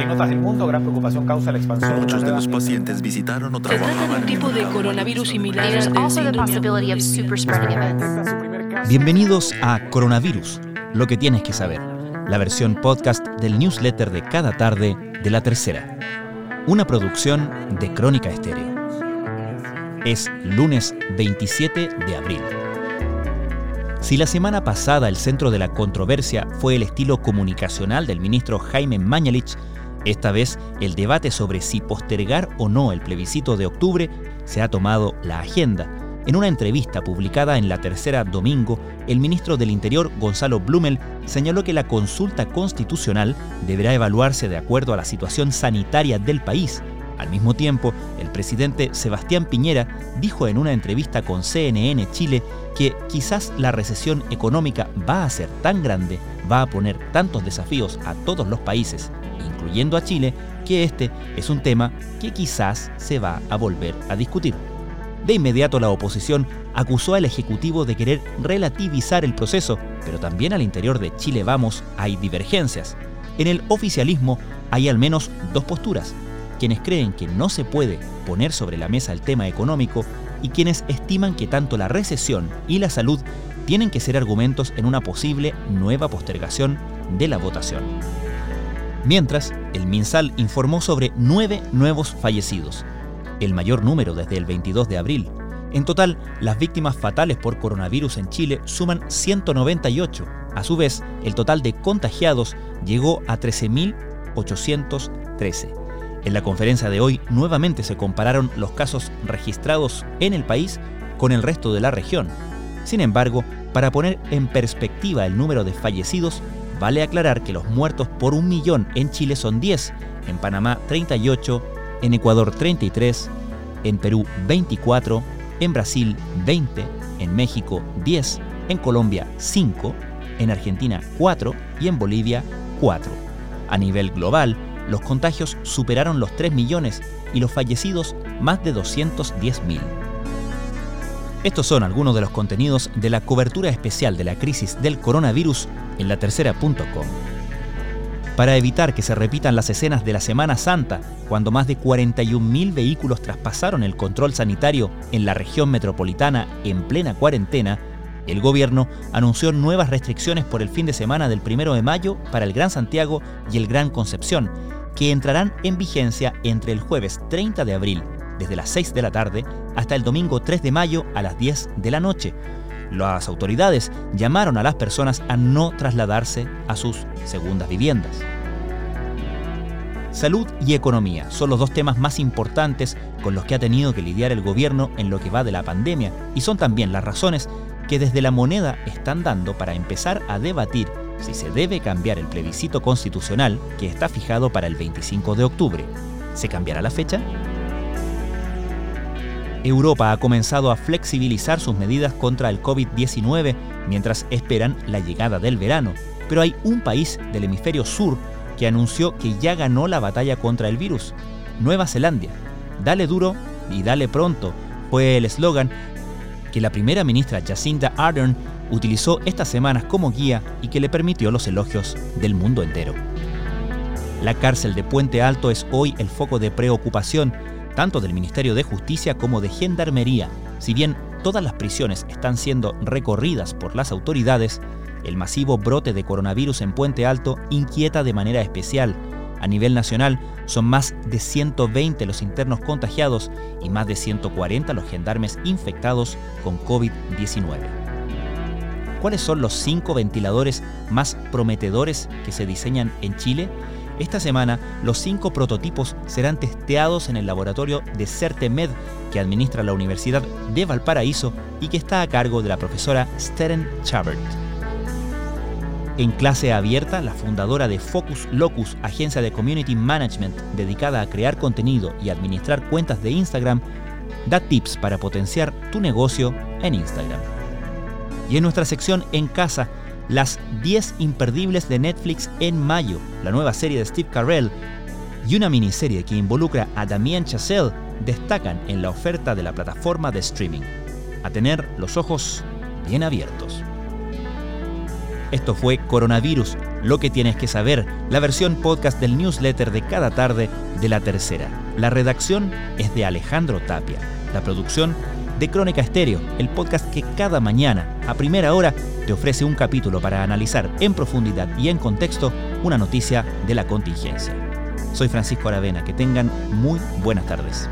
En otras del mundo, gran preocupación causa la expansión. Muchos de los pacientes visitaron o Se trata de trabajaban un tipo de coronavirus similar. Bienvenidos a Coronavirus, lo que tienes que saber, la versión podcast del newsletter de cada tarde de la tercera. Una producción de Crónica Estéreo. Es lunes 27 de abril. Si la semana pasada el centro de la controversia fue el estilo comunicacional del ministro Jaime Mañalich, esta vez el debate sobre si postergar o no el plebiscito de octubre se ha tomado la agenda. En una entrevista publicada en la tercera domingo, el ministro del Interior, Gonzalo Blumel, señaló que la consulta constitucional deberá evaluarse de acuerdo a la situación sanitaria del país. Al mismo tiempo, el presidente Sebastián Piñera dijo en una entrevista con CNN Chile que quizás la recesión económica va a ser tan grande, va a poner tantos desafíos a todos los países, incluyendo a Chile, que este es un tema que quizás se va a volver a discutir. De inmediato la oposición acusó al Ejecutivo de querer relativizar el proceso, pero también al interior de Chile Vamos hay divergencias. En el oficialismo hay al menos dos posturas, quienes creen que no se puede poner sobre la mesa el tema económico y quienes estiman que tanto la recesión y la salud tienen que ser argumentos en una posible nueva postergación de la votación. Mientras, el MinSal informó sobre nueve nuevos fallecidos, el mayor número desde el 22 de abril. En total, las víctimas fatales por coronavirus en Chile suman 198. A su vez, el total de contagiados llegó a 13.813. En la conferencia de hoy nuevamente se compararon los casos registrados en el país con el resto de la región. Sin embargo, para poner en perspectiva el número de fallecidos, vale aclarar que los muertos por un millón en Chile son 10, en Panamá 38, en Ecuador 33, en Perú 24, en Brasil 20, en México 10, en Colombia 5, en Argentina 4 y en Bolivia 4. A nivel global, los contagios superaron los 3 millones y los fallecidos más de 210 mil. Estos son algunos de los contenidos de la cobertura especial de la crisis del coronavirus en la tercera.com. Para evitar que se repitan las escenas de la Semana Santa, cuando más de 41.000 vehículos traspasaron el control sanitario en la región metropolitana en plena cuarentena, el gobierno anunció nuevas restricciones por el fin de semana del 1 de mayo para el Gran Santiago y el Gran Concepción, que entrarán en vigencia entre el jueves 30 de abril, desde las 6 de la tarde, hasta el domingo 3 de mayo a las 10 de la noche. Las autoridades llamaron a las personas a no trasladarse a sus segundas viviendas. Salud y economía son los dos temas más importantes con los que ha tenido que lidiar el gobierno en lo que va de la pandemia y son también las razones que desde la moneda están dando para empezar a debatir si se debe cambiar el plebiscito constitucional que está fijado para el 25 de octubre. ¿Se cambiará la fecha? Europa ha comenzado a flexibilizar sus medidas contra el COVID-19 mientras esperan la llegada del verano, pero hay un país del hemisferio sur que anunció que ya ganó la batalla contra el virus, Nueva Zelanda. Dale duro y dale pronto fue el eslogan que la primera ministra Jacinda Ardern utilizó estas semanas como guía y que le permitió los elogios del mundo entero. La cárcel de Puente Alto es hoy el foco de preocupación tanto del Ministerio de Justicia como de Gendarmería. Si bien todas las prisiones están siendo recorridas por las autoridades, el masivo brote de coronavirus en Puente Alto inquieta de manera especial. A nivel nacional son más de 120 los internos contagiados y más de 140 los gendarmes infectados con COVID-19. ¿Cuáles son los cinco ventiladores más prometedores que se diseñan en Chile? Esta semana, los cinco prototipos serán testeados en el laboratorio de CerteMed que administra la Universidad de Valparaíso y que está a cargo de la profesora Steren Chabert. En clase abierta, la fundadora de Focus Locus, agencia de community management dedicada a crear contenido y administrar cuentas de Instagram, da tips para potenciar tu negocio en Instagram. Y en nuestra sección En casa, las 10 imperdibles de Netflix en mayo, la nueva serie de Steve Carell y una miniserie que involucra a Damien Chazelle destacan en la oferta de la plataforma de streaming. A tener los ojos bien abiertos. Esto fue Coronavirus, Lo que tienes que saber, la versión podcast del newsletter de cada tarde de la tercera. La redacción es de Alejandro Tapia. La producción de Crónica Estéreo, el podcast que cada mañana, a primera hora, te ofrece un capítulo para analizar en profundidad y en contexto una noticia de la contingencia. Soy Francisco Aravena, que tengan muy buenas tardes.